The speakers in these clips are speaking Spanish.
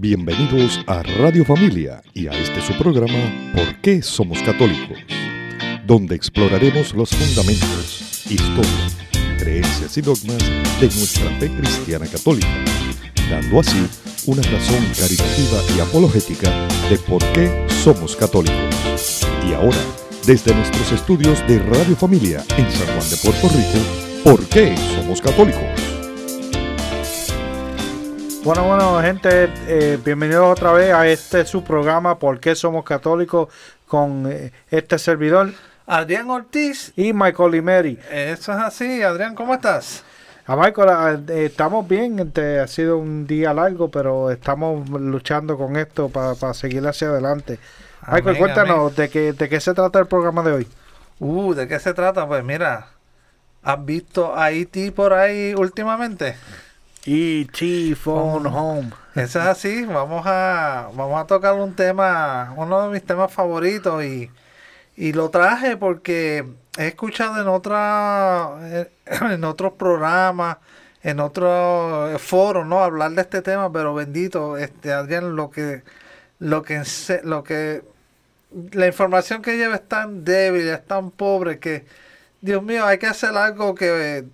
Bienvenidos a Radio Familia y a este su programa ¿Por qué somos católicos? Donde exploraremos los fundamentos, historia, creencias y dogmas de nuestra fe cristiana católica, dando así una razón caritativa y apologética de por qué somos católicos. Y ahora, desde nuestros estudios de Radio Familia en San Juan de Puerto Rico, ¿por qué somos católicos? Bueno, bueno, gente, eh, bienvenidos otra vez a este su programa ¿Por qué somos católicos? con eh, este servidor Adrián Ortiz. y Michael Limeri. Eso es así, Adrián, ¿cómo estás? A Michael, eh, estamos bien, este, ha sido un día largo, pero estamos luchando con esto para seguir hacia adelante. Michael, Amén, cuéntanos, ¿de qué, ¿de qué se trata el programa de hoy? Uh, ¿de qué se trata? Pues mira, ¿has visto a E.T. por ahí últimamente? E.T. Phone Home. Eso es así, vamos a, vamos a tocar un tema, uno de mis temas favoritos y, y lo traje porque he escuchado en otra, eh, en otros programas, en otros foros, ¿no? Hablar de este tema, pero bendito, este Adrián, lo que, lo que, lo que, la información que lleva es tan débil, es tan pobre que, Dios mío, hay que hacer algo que,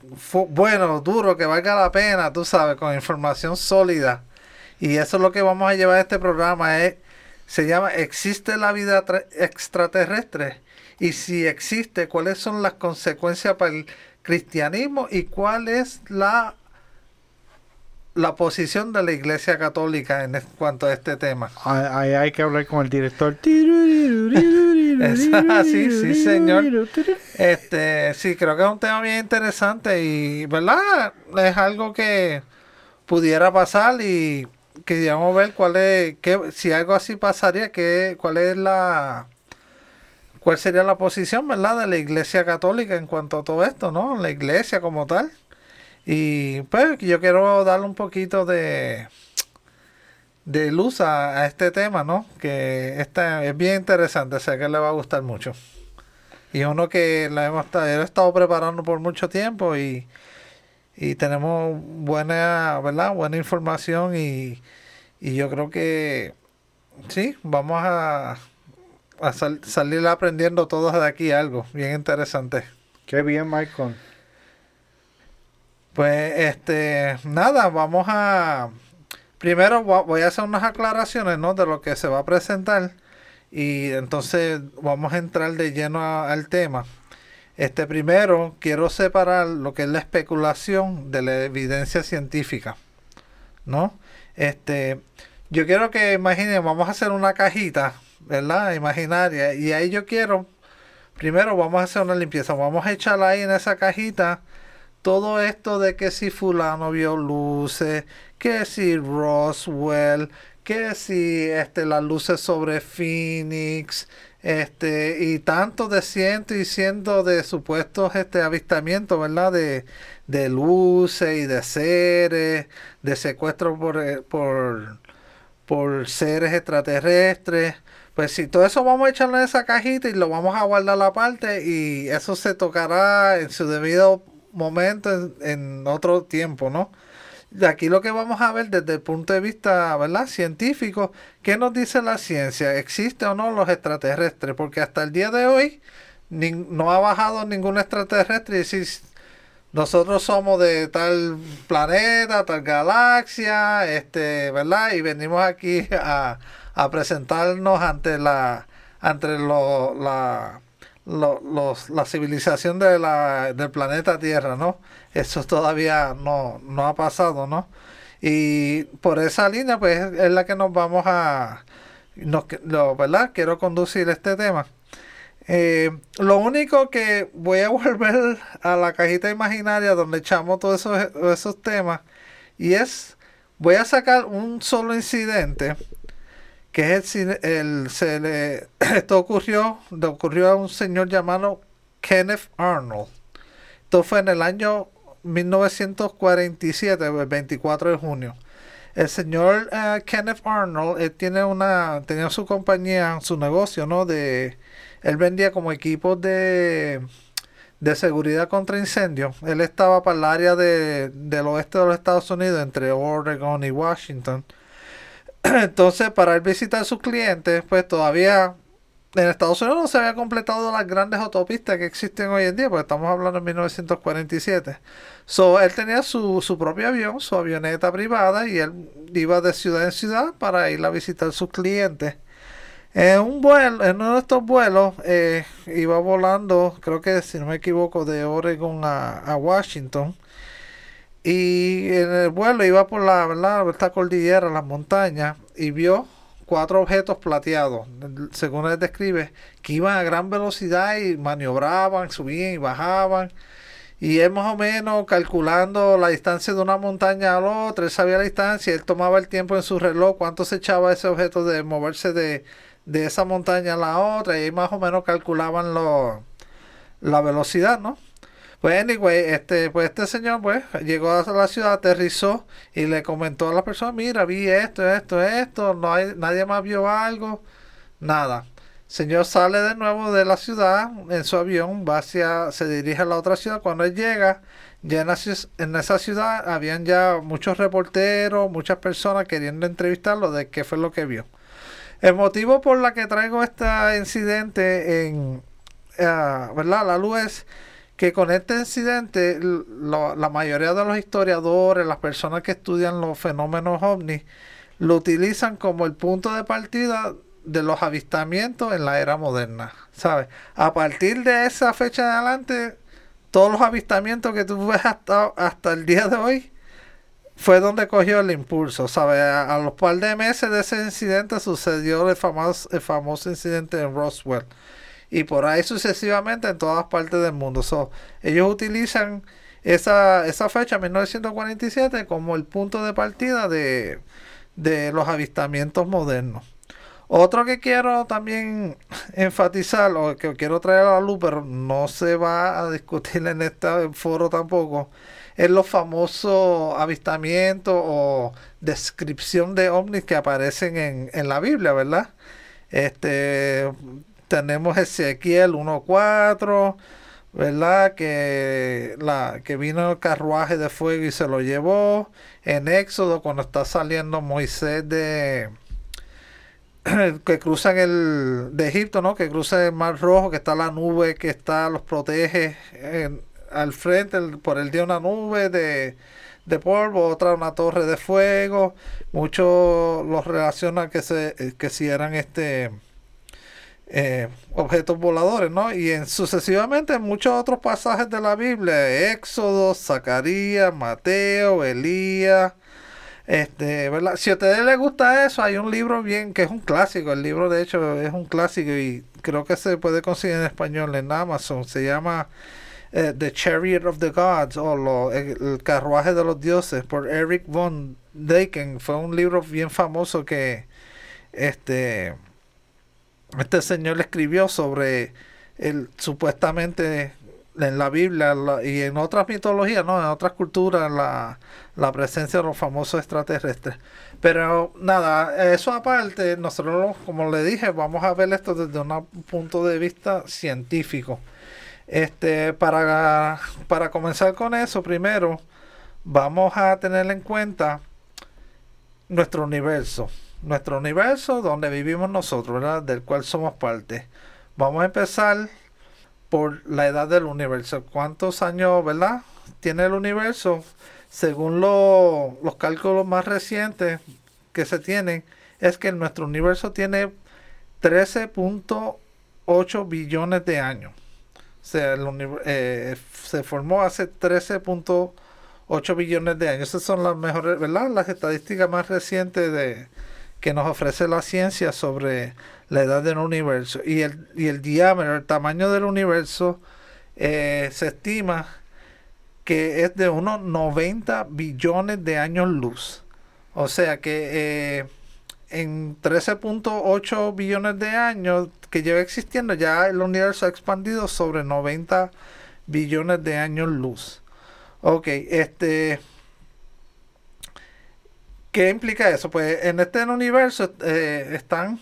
bueno, duro, que valga la pena, tú sabes, con información sólida. Y eso es lo que vamos a llevar a este programa. Es, se llama ¿Existe la vida tra- extraterrestre? Y si existe, ¿cuáles son las consecuencias para el cristianismo? ¿Y cuál es la, la posición de la Iglesia Católica en cuanto a este tema? Ahí hay que hablar con el director. Así, sí, señor. Este, sí, creo que es un tema bien interesante y, ¿verdad? Es algo que pudiera pasar y queríamos ver cuál es, qué, si algo así pasaría, qué, cuál es la, cuál sería la posición, ¿verdad? De la Iglesia Católica en cuanto a todo esto, ¿no? La Iglesia como tal. Y pues yo quiero darle un poquito de, de luz a, a este tema, ¿no? Que este es bien interesante, sé que le va a gustar mucho. Y uno que la hemos estado, he estado preparando por mucho tiempo y, y tenemos buena, ¿verdad? Buena información y, y yo creo que sí, vamos a, a sal- salir aprendiendo todos de aquí algo bien interesante. Qué bien, Michael. Pues este, nada, vamos a primero vo- voy a hacer unas aclaraciones, ¿no? De lo que se va a presentar y entonces vamos a entrar de lleno al tema. Este primero quiero separar lo que es la especulación de la evidencia científica, ¿no? Este, yo quiero que imaginen, vamos a hacer una cajita, ¿verdad? Imaginaria y ahí yo quiero primero vamos a hacer una limpieza, vamos a echar ahí en esa cajita todo esto de que si fulano vio luces, que si Roswell, que si este las luces sobre Phoenix, este y tanto de cientos y cientos de supuestos este avistamientos, ¿verdad? De, de luces y de seres, de secuestros por, eh, por por seres extraterrestres. Pues si todo eso vamos a echarlo en esa cajita y lo vamos a guardar aparte y eso se tocará en su debido momento en, otro tiempo, ¿no? De aquí lo que vamos a ver desde el punto de vista, ¿verdad? Científico, ¿qué nos dice la ciencia? ¿Existe o no los extraterrestres? Porque hasta el día de hoy nin- no ha bajado ningún extraterrestre y decir, nosotros somos de tal planeta, tal galaxia, este, ¿verdad? Y venimos aquí a, a presentarnos ante la ante lo, la lo- los- la civilización de la, del planeta Tierra, ¿no? Eso todavía no, no ha pasado, ¿no? Y por esa línea, pues es la que nos vamos a, nos, lo, ¿verdad? Quiero conducir este tema. Eh, lo único que voy a volver a la cajita imaginaria donde echamos todos esos, esos temas y es, voy a sacar un solo incidente que es el, el- se le, esto ocurrió, le ocurrió a un señor llamado Kenneth Arnold. Esto fue en el año 1947, el 24 de junio. El señor eh, Kenneth Arnold él tiene una, tenía su compañía, su negocio, ¿no? De, él vendía como equipos de, de seguridad contra incendios. Él estaba para el área de, del oeste de los Estados Unidos, entre Oregon y Washington. Entonces, para él visitar a sus clientes, pues todavía en Estados Unidos no se había completado las grandes autopistas que existen hoy en día, porque estamos hablando de 1947. So, él tenía su, su propio avión, su avioneta privada, y él iba de ciudad en ciudad para ir a visitar a sus clientes. En un vuelo, en uno de estos vuelos, eh, iba volando, creo que si no me equivoco, de Oregon a, a Washington. Y en el vuelo iba por la, ¿verdad? esta cordillera, las montañas, y vio cuatro objetos plateados, según él describe, que iban a gran velocidad y maniobraban, subían y bajaban. Y él más o menos calculando la distancia de una montaña a la otra, él sabía la distancia, él tomaba el tiempo en su reloj, cuánto se echaba ese objeto de moverse de, de esa montaña a la otra, y ahí más o menos calculaban lo, la velocidad, ¿no? Pues anyway, este, pues este señor pues llegó a la ciudad, aterrizó y le comentó a la persona, mira, vi esto, esto, esto, no hay, nadie más vio algo, nada. señor sale de nuevo de la ciudad en su avión, va hacia, se dirige a la otra ciudad. Cuando él llega, ya en, en esa ciudad habían ya muchos reporteros, muchas personas queriendo entrevistarlo de qué fue lo que vio. El motivo por la que traigo este incidente en, uh, ¿verdad? La luz es que con este incidente la mayoría de los historiadores, las personas que estudian los fenómenos ovnis, lo utilizan como el punto de partida de los avistamientos en la era moderna, ¿sabes? A partir de esa fecha de adelante, todos los avistamientos que tú ves hasta, hasta el día de hoy fue donde cogió el impulso, ¿sabes? A, los par de meses de ese incidente sucedió el famoso, el famoso incidente en Roswell y por ahí sucesivamente en todas partes del mundo. ellos utilizan esa, esa fecha, 1947, como el punto de partida de, los avistamientos modernos. Otro que quiero también enfatizar, o que quiero traer a la luz, pero no se va a discutir en este foro tampoco, es los famosos avistamientos o descripción de ovnis que aparecen en, en la Biblia, ¿verdad? Este, tenemos Ezequiel 1.4, ¿verdad? Que, la, que vino el carruaje de fuego y se lo llevó. En Éxodo, cuando está saliendo Moisés de que cruzan el de Egipto, ¿no? Que cruza el Mar Rojo, que está la nube que está los protege al frente por el día una nube de, de polvo, otra una torre de fuego. Muchos los relacionan que se que si eran este eh, objetos voladores, ¿no? Y en, sucesivamente en muchos otros pasajes de la Biblia, Éxodo, Zacarías, Mateo, Elías, este, ¿verdad? Si a ustedes les gusta eso, hay un libro bien, que es un clásico, el libro de hecho es un clásico y creo que se puede conseguir en español en Amazon, se llama eh, The Chariot of the Gods o el, carruaje de los dioses por Eric von Dayken, fue un libro bien famoso que, este, este señor escribió sobre el supuestamente en la Biblia y en otras mitologías, ¿no? en otras culturas, la, la, presencia de los famosos extraterrestres. Pero nada, eso aparte, nosotros, como le dije, vamos a ver esto desde un punto de vista científico. Este, para, para comenzar con eso, primero vamos a tener en cuenta nuestro universo nuestro universo donde vivimos nosotros, ¿verdad? Del cual somos parte. Vamos a empezar por la edad del universo. ¿Cuántos años, verdad? Tiene el universo. Según los cálculos más recientes que se tienen, es que nuestro universo tiene 13.8 billones de años. O sea, eh, se formó hace 13.8 billones de años. Esas son las mejores, ¿verdad? Las estadísticas más recientes de, que nos ofrece la ciencia sobre la edad del universo. Y el, y el diámetro, el tamaño del universo, eh, se estima que es de unos 90 billones de años luz. O sea que eh, en 13.8 billones de años que lleva existiendo, ya el universo ha expandido sobre 90 billones de años luz. Ok, este ¿Qué implica eso? Pues en este universo eh, están,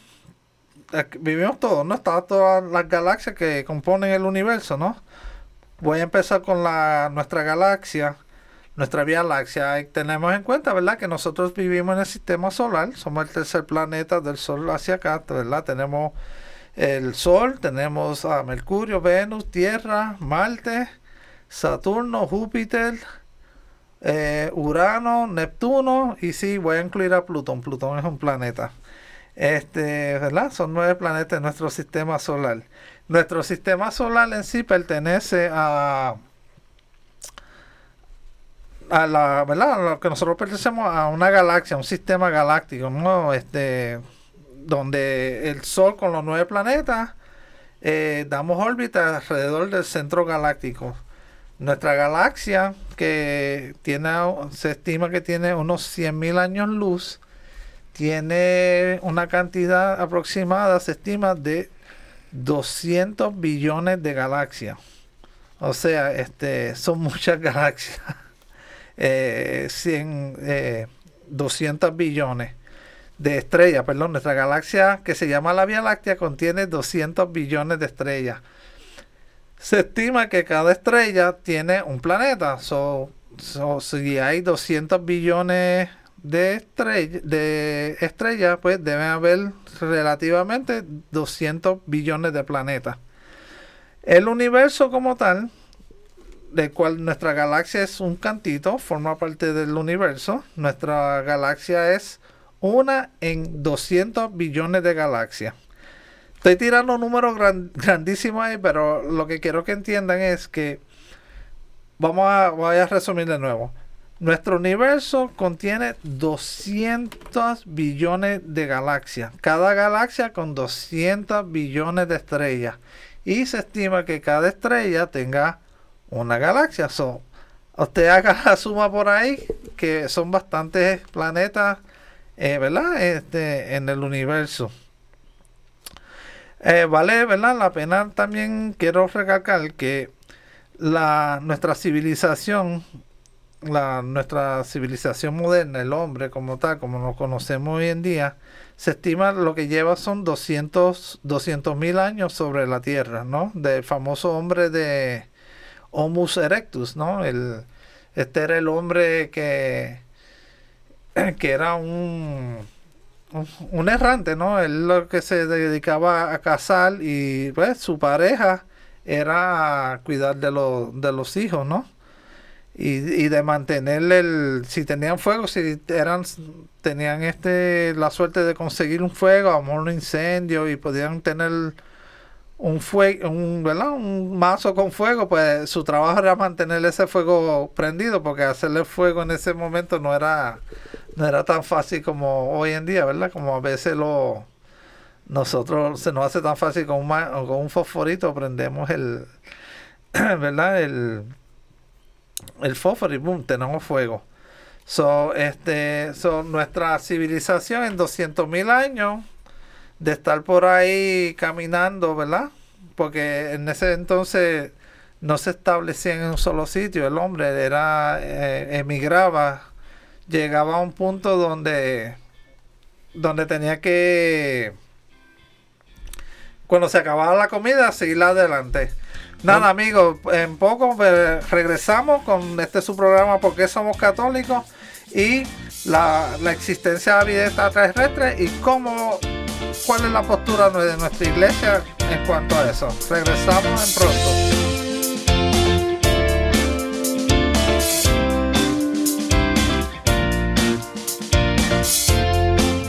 vivimos todos, ¿no? Están todas las galaxias que componen el universo, ¿no? Voy a empezar con la, nuestra galaxia, nuestra Vía Láctea. tenemos en cuenta, ¿verdad?, que nosotros vivimos en el sistema solar, somos el tercer planeta del Sol hacia acá, ¿verdad? Tenemos el Sol, tenemos a Mercurio, Venus, Tierra, Marte, Saturno, Júpiter, eh, Urano, Neptuno y sí, voy a incluir a Plutón. Plutón es un planeta. Este, ¿verdad? Son nueve planetas en nuestro sistema solar. Nuestro sistema solar en sí pertenece a a la, ¿verdad? Lo que nosotros pertenecemos a una galaxia, un sistema galáctico, ¿no? Este, donde el Sol con los nueve planetas eh, damos órbita alrededor del centro galáctico. Nuestra galaxia, que tiene, se estima que tiene unos 100.000 años luz, tiene una cantidad aproximada, se estima, de 200 billones de galaxias. O sea, este, son muchas galaxias. Eh, 100, 200 eh, billones de estrellas, perdón, nuestra galaxia que se llama la Vía Láctea contiene 200 billones de estrellas. Se estima que cada estrella tiene un planeta. So, si hay 200 billones de, estrellas, pues deben haber relativamente 200 billones de planetas. El universo como tal, de cual nuestra galaxia es un cantito, forma parte del universo. Nuestra galaxia es una en 200 billones de galaxias. Estoy tirando números grandísimos ahí, pero lo que quiero que entiendan es que vamos a resumir de nuevo. Nuestro universo contiene 200 billones de galaxias. Cada galaxia con 200 billones de estrellas. Y se estima que cada estrella tenga una galaxia. So, usted haga la suma por ahí, que son bastantes planetas, eh, ¿verdad? Este, en el universo. Eh, vale, ¿verdad? La pena también quiero recalcar que la, nuestra civilización, la, nuestra civilización moderna, el hombre como tal, como lo conocemos hoy en día, se estima lo que lleva son 200 mil años sobre la Tierra, ¿no? Del famoso hombre de Homus erectus, ¿no? El, este era el hombre que, que era un un, errante, ¿no? Él lo que se dedicaba a cazar y pues su pareja era cuidar de, de los hijos, ¿no? Y, y, de mantenerle el si tenían fuego si eran tenían este la suerte de conseguir un fuego a un incendio y podían tener un fuego un, ¿verdad? un mazo con fuego pues su trabajo era mantener ese fuego prendido porque hacerle fuego en ese momento no era no era tan fácil como hoy en día, ¿verdad? Como a veces lo nosotros se nos hace tan fácil con un, con un fosforito prendemos el ¿verdad? El el fósforo y boom, tenemos fuego. So, este, so, nuestra civilización en 200.000 años de estar por ahí caminando, ¿verdad? Porque en ese entonces no se establecía en un solo sitio, el hombre era eh, emigraba llegaba a un punto donde, donde tenía que, cuando se acababa la comida, seguir adelante. Nada, amigos, en poco pues, regresamos con este su programa Porque somos católicos y la, la existencia de la vida extraterrestre y cómo, cuál es la postura de nuestra iglesia en cuanto a eso. Regresamos en pronto.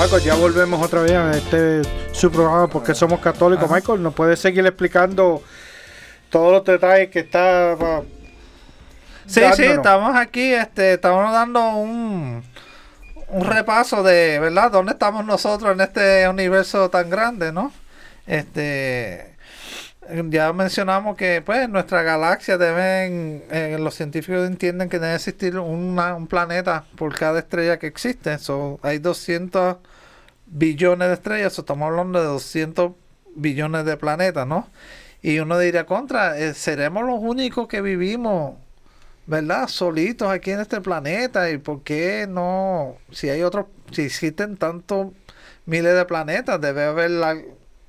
Michael, ya volvemos otra vez a este su programa porque somos católicos. Michael, ¿nos puedes seguir explicando todos los detalles que está Sí, sí, estamos aquí, este, estamos dando un, un repaso de, ¿verdad? ¿Dónde estamos nosotros en este universo tan grande, no? Este, ya mencionamos que, pues, nuestra galaxia deben, eh, los científicos entienden que debe existir un planeta por cada estrella que existe. So, hay 200 billones de estrellas, estamos hablando de 200 billones de planetas, ¿no? Y uno diría, contra, eh, seremos los únicos que vivimos, ¿verdad? Solitos aquí en este planeta. ¿Y por qué no? Si hay otros, si existen tantos miles de planetas, debe haber la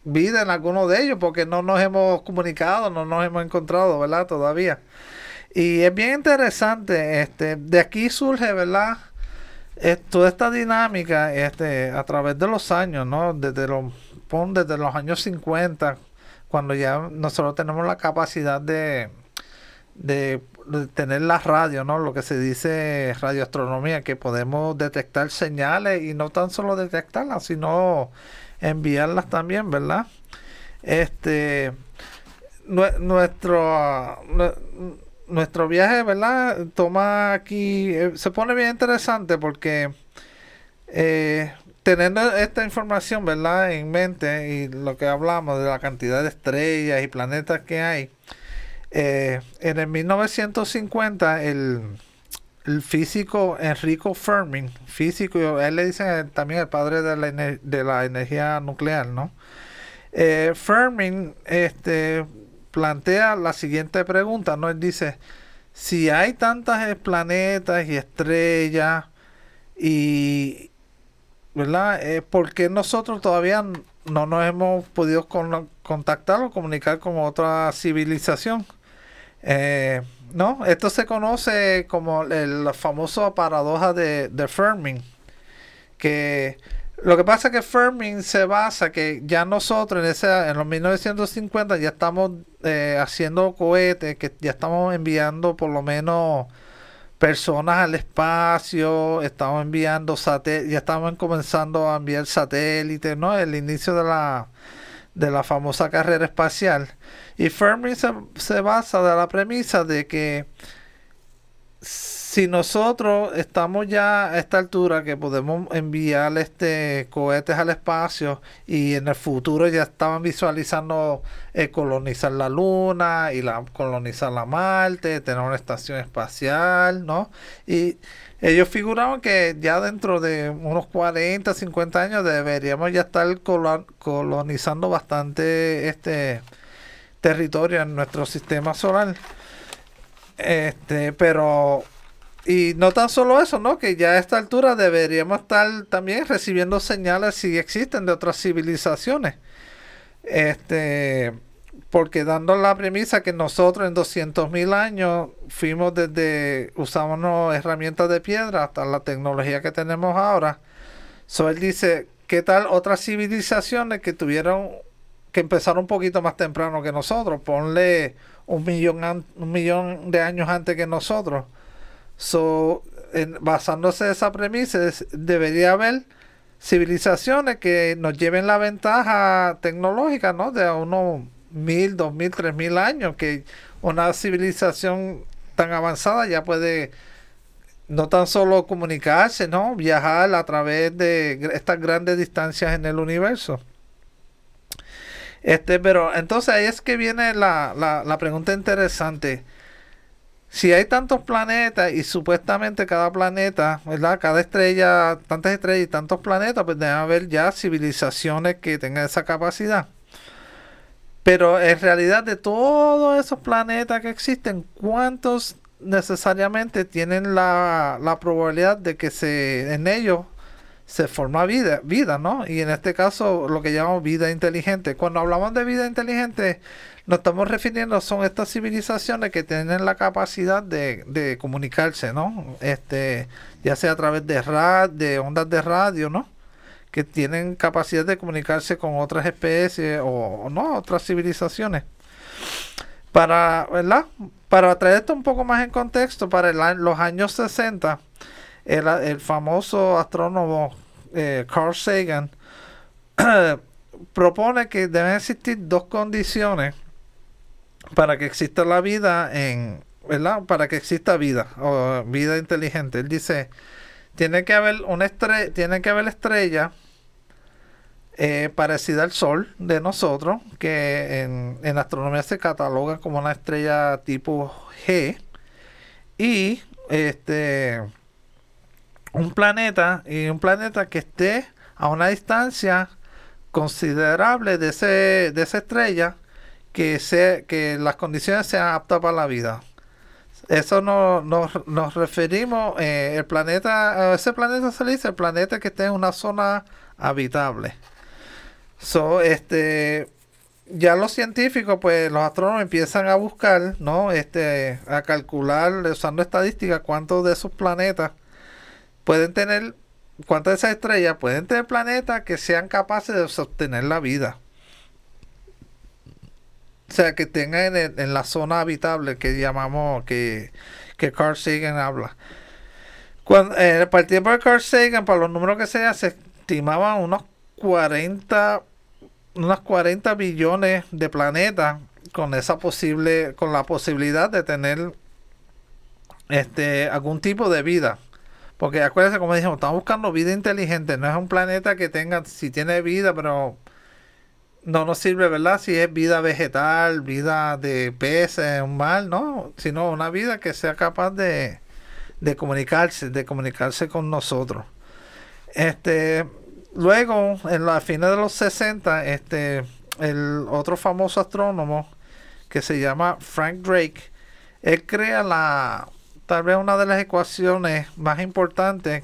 vida en alguno de ellos, porque no nos hemos comunicado, no nos hemos encontrado, ¿verdad? Todavía. Y es bien interesante, este, de aquí surge, ¿verdad? toda esta dinámica este, a través de los años, ¿no? Desde los, desde los años 50, cuando ya nosotros tenemos la capacidad de, de, tener la radio, ¿no? Lo que se dice radioastronomía, que podemos detectar señales y no tan solo detectarlas, sino enviarlas también, ¿verdad? Este, nuestro, nuestro viaje, ¿verdad? Toma aquí, eh, se pone bien interesante porque eh, teniendo esta información, ¿verdad? En mente y lo que hablamos de la cantidad de estrellas y planetas que hay, eh, en el 1950 el, el, físico Enrico Fermi, físico, él le dice también el padre de la, de la energía nuclear, ¿no? Eh, Fermi este, plantea la siguiente pregunta, ¿no? Él dice, si hay tantas planetas y estrellas y, ¿verdad? Eh, ¿Por qué nosotros todavía no nos hemos podido contactar o comunicar con otra civilización? Eh, no, esto se conoce como el famoso paradoja de, de Fermi, que lo que pasa es que Fermi se basa que ya nosotros en, ese, en los 1950 ya estamos eh, haciendo cohetes, que ya estamos enviando por lo menos personas al espacio, estamos enviando satélites, ya estamos comenzando a enviar satélites, ¿no? El inicio de la, de la famosa carrera espacial. Y Fermi se, se basa de la premisa de que si nosotros estamos ya a esta altura que podemos enviar este cohetes al espacio y en el futuro ya estaban visualizando eh, colonizar la luna y la colonizar la Marte, tener una estación espacial, ¿no? Y ellos figuraban que ya dentro de unos 40, 50 años deberíamos ya estar colonizando bastante este territorio en nuestro sistema solar. Este, pero y no tan solo eso, ¿no? Que ya a esta altura deberíamos estar también recibiendo señales si existen de otras civilizaciones. Este, porque dando la premisa que nosotros en 200.000 años fuimos desde, usamos herramientas de piedra hasta la tecnología que tenemos ahora. So él dice, ¿qué tal otras civilizaciones que tuvieron, que empezaron un poquito más temprano que nosotros? Ponle un millón, un millón de años antes que nosotros So, basándose en esa premisa, debería haber civilizaciones que nos lleven la ventaja tecnológica, ¿no? De unos mil, dos mil, tres mil años, que una civilización tan avanzada ya puede no tan solo comunicarse, ¿no? Viajar a través de estas grandes distancias en el universo. Este, pero entonces ahí es que viene la, la, la pregunta interesante si hay tantos planetas y supuestamente cada planeta, ¿verdad? Cada estrella, tantas estrellas y tantos planetas, pues debe haber ya civilizaciones que tengan esa capacidad. Pero en realidad de todos esos planetas que existen, ¿cuántos necesariamente tienen la, la probabilidad de que se en ellos se forma vida, vida, ¿no? Y en este caso lo que llamamos vida inteligente. Cuando hablamos de vida inteligente, nos estamos refiriendo son estas civilizaciones que tienen la capacidad de, comunicarse, ¿no? Este, ya sea a través de, de ondas de radio, ¿no? Que tienen capacidad de comunicarse con otras especies o, no, otras civilizaciones. Para, ¿verdad? Para traer esto un poco más en contexto, para los años 60, el, el famoso astrónomo eh, Carl Sagan propone que deben existir dos condiciones para que exista la vida en, ¿verdad? Para que exista vida o vida inteligente. Él dice, tiene que haber una estrella, tiene que haber estrella eh, parecida al Sol de nosotros, que en, en astronomía se cataloga como una estrella tipo G. Y este un planeta y un planeta que esté a una distancia considerable de, ese, de esa estrella que, sea, que las condiciones sean aptas para la vida. Eso no, nos referimos, eh, el planeta, ese planeta se dice el planeta que esté en una zona habitable. So, este, ya los científicos, pues los astrónomos empiezan a buscar, ¿no? Este, a calcular usando estadísticas cuántos de esos planetas pueden tener, cuántas de esas estrellas pueden tener planetas que sean capaces de sostener la vida. O sea, que tengan en, la zona habitable que llamamos, que, que Carl Sagan habla. Cuando, eh, para tiempo de Carl Sagan, para los números que se se estimaban unos 40, unos 40 billones de planetas con esa posible, con la posibilidad de tener este algún tipo de vida. Porque acuérdense, como dijimos, estamos buscando vida inteligente. No es un planeta que tenga, si tiene vida, pero no nos sirve, ¿verdad? Si es vida vegetal, vida de peces, un mal, ¿no? Sino una vida que sea capaz de, de comunicarse, de comunicarse con nosotros. Este, luego, en la fines de los 60, este, el otro famoso astrónomo que se llama Frank Drake, él crea la tal vez una de las ecuaciones más importantes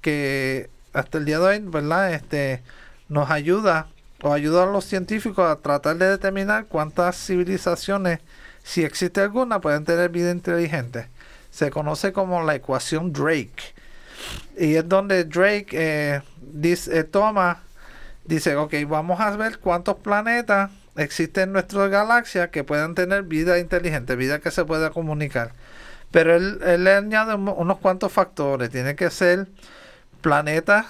que hasta el día de hoy, ¿verdad? Este, nos ayuda o ayuda a los científicos a tratar de determinar cuántas civilizaciones, si existe alguna, pueden tener vida inteligente. Se conoce como la ecuación Drake. Y es donde Drake eh, dice, eh, toma, dice, ok, vamos a ver cuántos planetas existen en nuestra galaxia que puedan tener vida inteligente, vida que se pueda comunicar. Pero él, le añade unos cuantos factores. Tiene que ser planeta,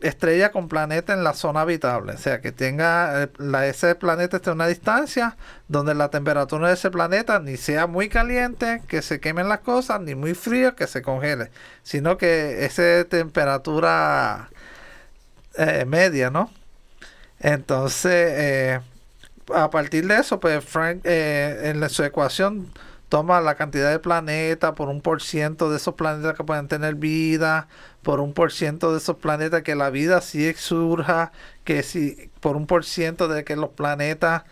estrella con planeta en la zona habitable. O sea, que tenga eh, la, ese planeta esté a una distancia donde la temperatura de ese planeta ni sea muy caliente, que se quemen las cosas, ni muy frío, que se congele. Sino que esa temperatura eh, media, ¿no? Entonces, eh, a partir de eso, pues Frank en su ecuación toma la cantidad de planetas por un por ciento de esos planetas que pueden tener vida, por un por ciento de esos planetas que la vida sí surja, que si por un por ciento de que los planetas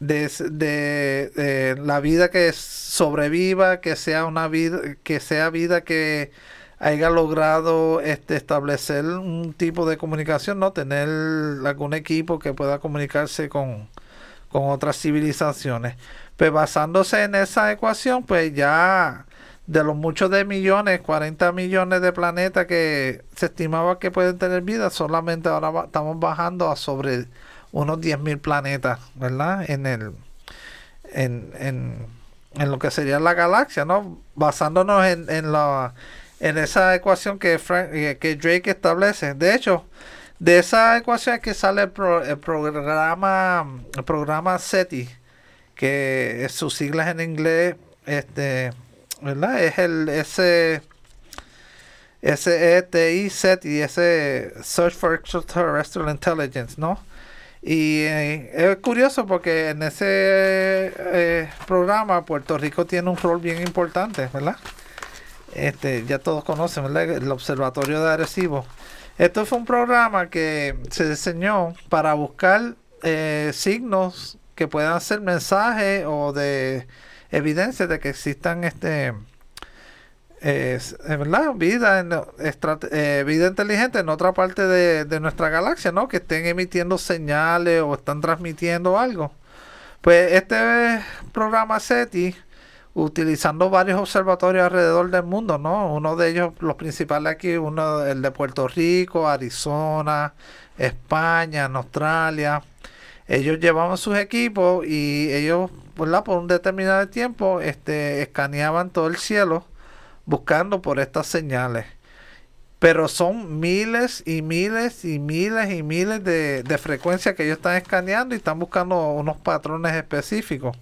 de, de, la vida que sobreviva, que sea una vida, que sea vida que haya logrado este, establecer un tipo de comunicación, no tener algún equipo que pueda comunicarse con, con otras civilizaciones. Pues basándose en esa ecuación, pues ya de los muchos de millones, 40 millones de planetas que se estimaba que pueden tener vida, solamente ahora estamos bajando a sobre unos 10.000 planetas, ¿verdad? En el en, en, en, lo que sería la galaxia, ¿no? Basándonos en, en, la, en esa ecuación que, eh, que Drake establece. De hecho, de esa ecuación es que sale el, el programa el programa SETI que sus siglas en inglés, este, ¿verdad? Es el ese SETI set y ese Search for Extraterrestrial Intelligence, ¿no? Y eh, es curioso porque en ese eh, programa Puerto Rico tiene un rol bien importante, ¿verdad? Este, ya todos conocen, ¿verdad? El Observatorio de Arecibo. Esto fue un programa que se diseñó para buscar eh, signos que puedan ser mensajes o de evidencia de que existan este ¿verdad? Vida, en, eh, vida inteligente en otra parte de, nuestra galaxia, ¿no? Que estén emitiendo señales o están transmitiendo algo. Pues este programa SETI, utilizando varios observatorios alrededor del mundo, ¿no? Uno de ellos, los principales aquí, uno el de Puerto Rico, Arizona, España, Australia, ellos llevaban sus equipos y ellos, por un determinado tiempo, este, escaneaban todo el cielo buscando por estas señales. Pero son miles y miles y miles y miles de, de frecuencias que ellos están escaneando y están buscando unos patrones específicos.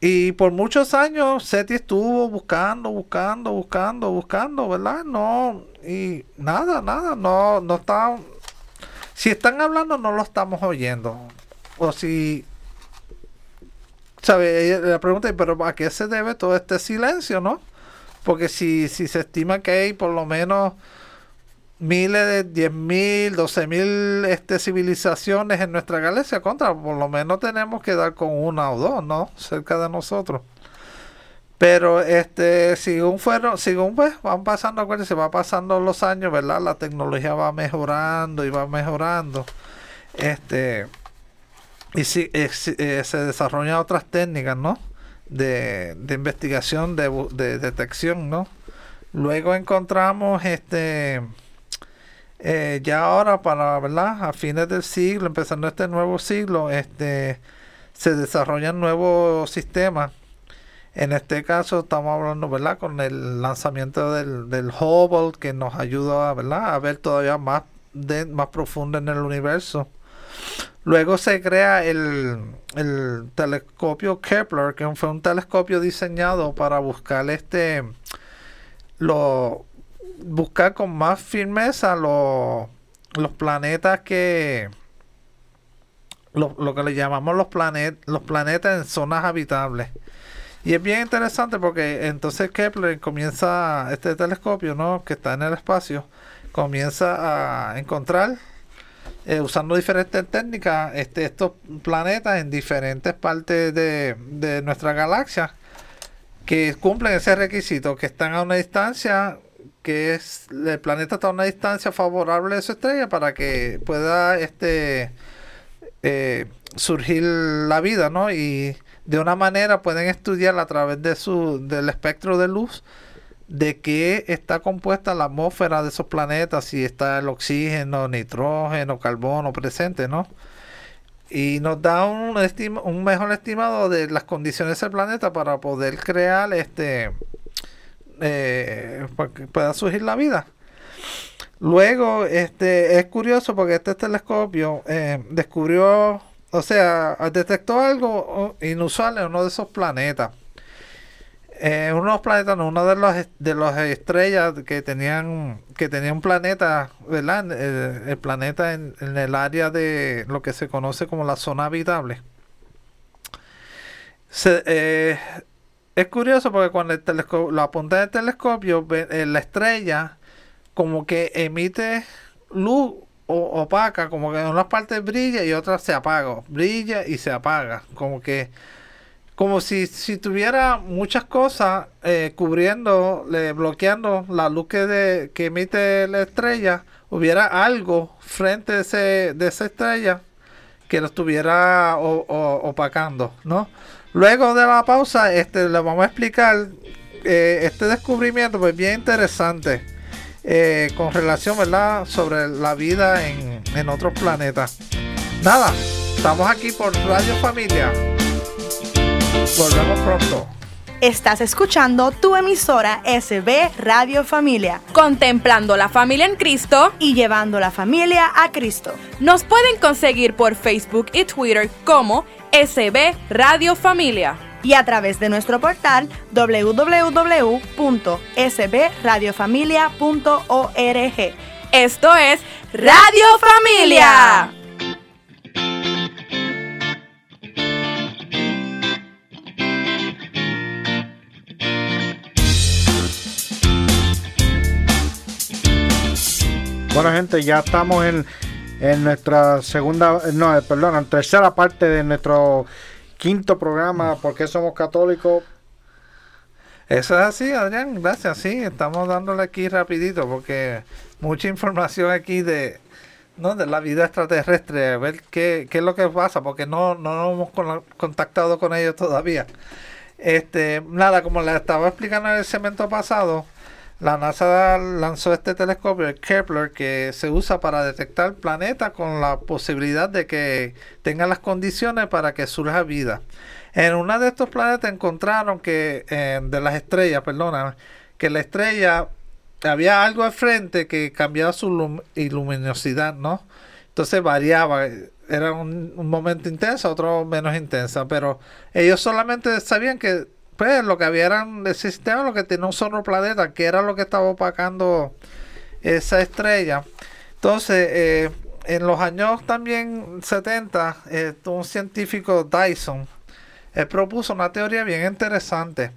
y por muchos años SETI estuvo buscando, buscando, buscando, buscando, ¿verdad? No, y nada, nada, no, no está. Si están hablando, no lo estamos oyendo. O si. ¿Sabe? La pregunta es, ¿pero a qué se debe todo este silencio, no? Porque si, si se estima que hay por lo menos miles de diez mil, doce mil este, civilizaciones en nuestra galaxia contra, por lo menos tenemos que dar con una o dos, ¿no? Cerca de nosotros. Pero este, según fueron, según pues van pasando, se va pasando los años, ¿verdad? La tecnología va mejorando y va mejorando. Este y si, eh, se desarrollan otras técnicas, ¿no? De, de investigación, de, de detección, ¿no? Luego encontramos este eh, ya ahora para, ¿verdad? A fines del siglo, empezando este nuevo siglo, este, se desarrollan nuevos sistemas. En este caso estamos hablando, ¿verdad? Con el lanzamiento del, del Hubble que nos ayuda, ¿verdad? A ver todavía más, de, más profundo en el universo. Luego se crea el, el telescopio Kepler, que fue un telescopio diseñado para buscar este lo buscar con más firmeza los, los planetas que lo, lo, que le llamamos los, planet, los planetas en zonas habitables. Y es bien interesante porque entonces Kepler comienza, este telescopio ¿no? que está en el espacio, comienza a encontrar, eh, usando diferentes técnicas, este, estos planetas en diferentes partes de, de nuestra galaxia que cumplen ese requisito, que están a una distancia que es el planeta está a una distancia favorable de su estrella para que pueda este eh, surgir la vida, ¿no? Y de una manera pueden estudiar a través de su del espectro de luz de qué está compuesta la atmósfera de esos planetas, si está el oxígeno, nitrógeno, carbono presente, ¿no? Y nos da un, un mejor estimado de las condiciones del planeta para poder crear este eh, para que pueda surgir la vida. Luego, este es curioso porque este telescopio eh, descubrió, o sea, detectó algo inusual en uno de esos planetas. Eh, uno de los planetas, no, uno de los de las estrellas que tenían que tenía un planeta, ¿verdad? El, planeta en, el área de lo que se conoce como la zona habitable. Se, eh, es curioso porque cuando el telescopio, lo apunta del telescopio, eh, la estrella como que emite luz opaca, como que en unas partes brilla y otras se apaga, brilla y se apaga, como que como si, si tuviera muchas cosas eh, cubriendo, bloqueando la luz que, de, que emite la estrella, hubiera algo frente de, ese, de esa estrella que lo estuviera opacando, ¿no? Luego de la pausa, este, les vamos a explicar eh, este descubrimiento, pues bien interesante, eh, con relación, ¿verdad?, sobre la vida en, en otros planetas. Nada, estamos aquí por Radio Familia. Volvemos pronto. Estás escuchando tu emisora SB Radio Familia, contemplando la familia en Cristo y llevando la familia a Cristo. Nos pueden conseguir por Facebook y Twitter como SB Radio Familia y a través de nuestro portal www.sbradiofamilia.org. Esto es Radio Familia. Bueno, gente, ya estamos en, en nuestra segunda, no, perdón, en tercera parte de nuestro quinto programa, ¿Por qué somos católicos? Eso es así, Adrián, gracias, sí, estamos dándole aquí rapidito porque mucha información aquí de, ¿no? de la vida extraterrestre, a ver qué, qué es lo que pasa, porque no, no nos hemos contactado con ellos todavía. Este, nada, como les estaba explicando en el segmento pasado, la NASA lanzó este telescopio, el Kepler, que se usa para detectar planetas con la posibilidad de que tengan las condiciones para que surja vida. En uno de estos planetas encontraron que, de las estrellas, perdona, que la estrella había algo al frente que cambiaba su luminosidad, ¿no? Entonces variaba. era un, un momento intenso, otro menos intensa, pero ellos solamente sabían que lo que había eran sistema lo que tenía un solo planeta, que era lo que estaba opacando esa estrella. Entonces, eh, en los años también 70, eh, un científico Dyson, propuso una teoría bien interesante.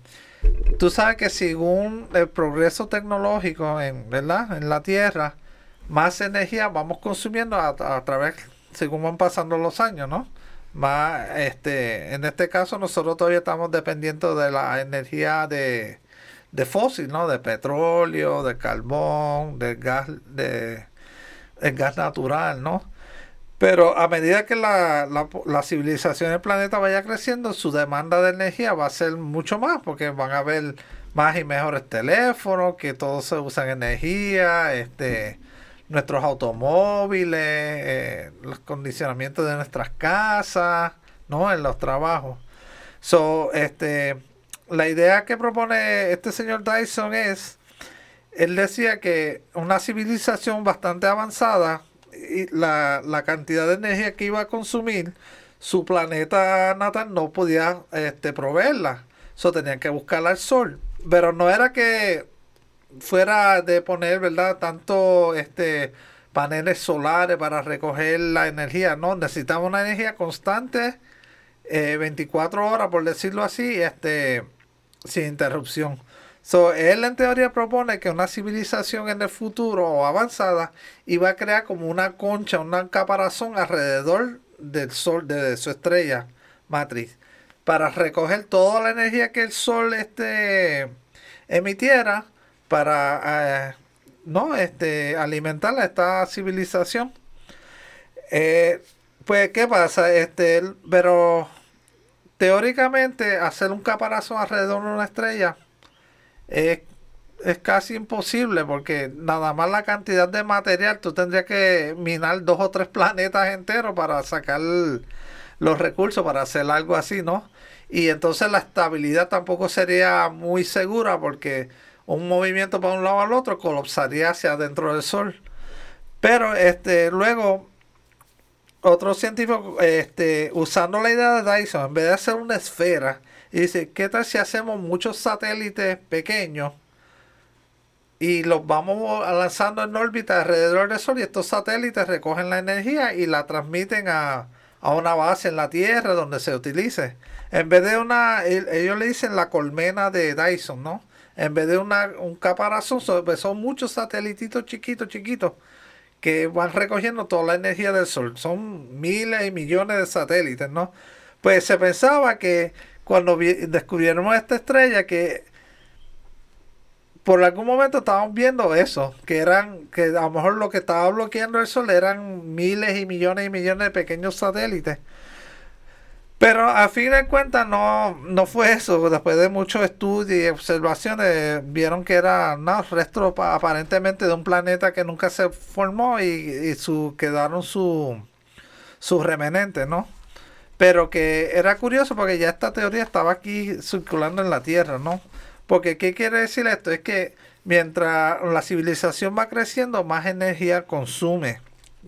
Tú sabes que según el progreso tecnológico en, ¿verdad? en la Tierra, más energía vamos consumiendo a través, según van pasando los años, ¿no? Más, este, en este caso nosotros todavía estamos dependiendo de la energía de, de fósil, ¿no? De petróleo, de carbón, de gas, de el gas natural, ¿no? Pero a medida que la, la, la, civilización del planeta vaya creciendo, su demanda de energía va a ser mucho más, porque van a haber más y mejores teléfonos, que todos se usan energía, este, nuestros automóviles, eh, los condicionamientos de nuestras casas, ¿no? En los trabajos. So, este, la idea que propone este señor Dyson es, él decía que una civilización bastante avanzada, y la, la cantidad de energía que iba a consumir, su planeta natal no podía este, proveerla. So, tenían que buscarla al sol. Pero no era que fuera de poner, ¿verdad? Tanto este paneles solares para recoger la energía, no, necesitamos una energía constante, 24 eh, horas por decirlo así, este sin interrupción. So, él en teoría propone que una civilización en el futuro avanzada iba a crear como una concha, una caparazón alrededor del sol, de su estrella matriz, para recoger toda la energía que el sol este, emitiera para eh, no este alimentar a esta civilización. Eh, pues qué pasa este pero teóricamente hacer un caparazón alrededor de una estrella es, es casi imposible porque nada más la cantidad de material tú tendrías que minar dos o tres planetas enteros para sacar los recursos para hacer algo así no y entonces la estabilidad tampoco sería muy segura porque un movimiento para un lado al otro colapsaría hacia adentro del Sol. Pero este, luego, otro científico, este, usando la idea de Dyson, en vez de hacer una esfera, dice, ¿qué tal si hacemos muchos satélites pequeños y los vamos lanzando en órbita alrededor del Sol y estos satélites recogen la energía y la transmiten a, a una base en la Tierra donde se utilice? En vez de una, ellos le dicen la colmena de Dyson, ¿no? En vez de una, un caparazón, pues son, muchos satélititos chiquitos, chiquitos, que van recogiendo toda la energía del Sol. Son miles y millones de satélites, ¿no? Pues se pensaba que cuando descubrieron esta estrella, que por algún momento estábamos viendo eso, que eran, que a lo mejor lo que estaba bloqueando el Sol eran miles y millones y millones de pequeños satélites. Pero a fin de cuentas no, no fue eso. Después de muchos estudios y observaciones, vieron que era no, resto aparentemente de un planeta que nunca se formó y, su, quedaron sus su remanentes, ¿no? Pero que era curioso porque ya esta teoría estaba aquí circulando en la Tierra, ¿no? Porque ¿qué quiere decir esto? Es que mientras la civilización va creciendo, más energía consume.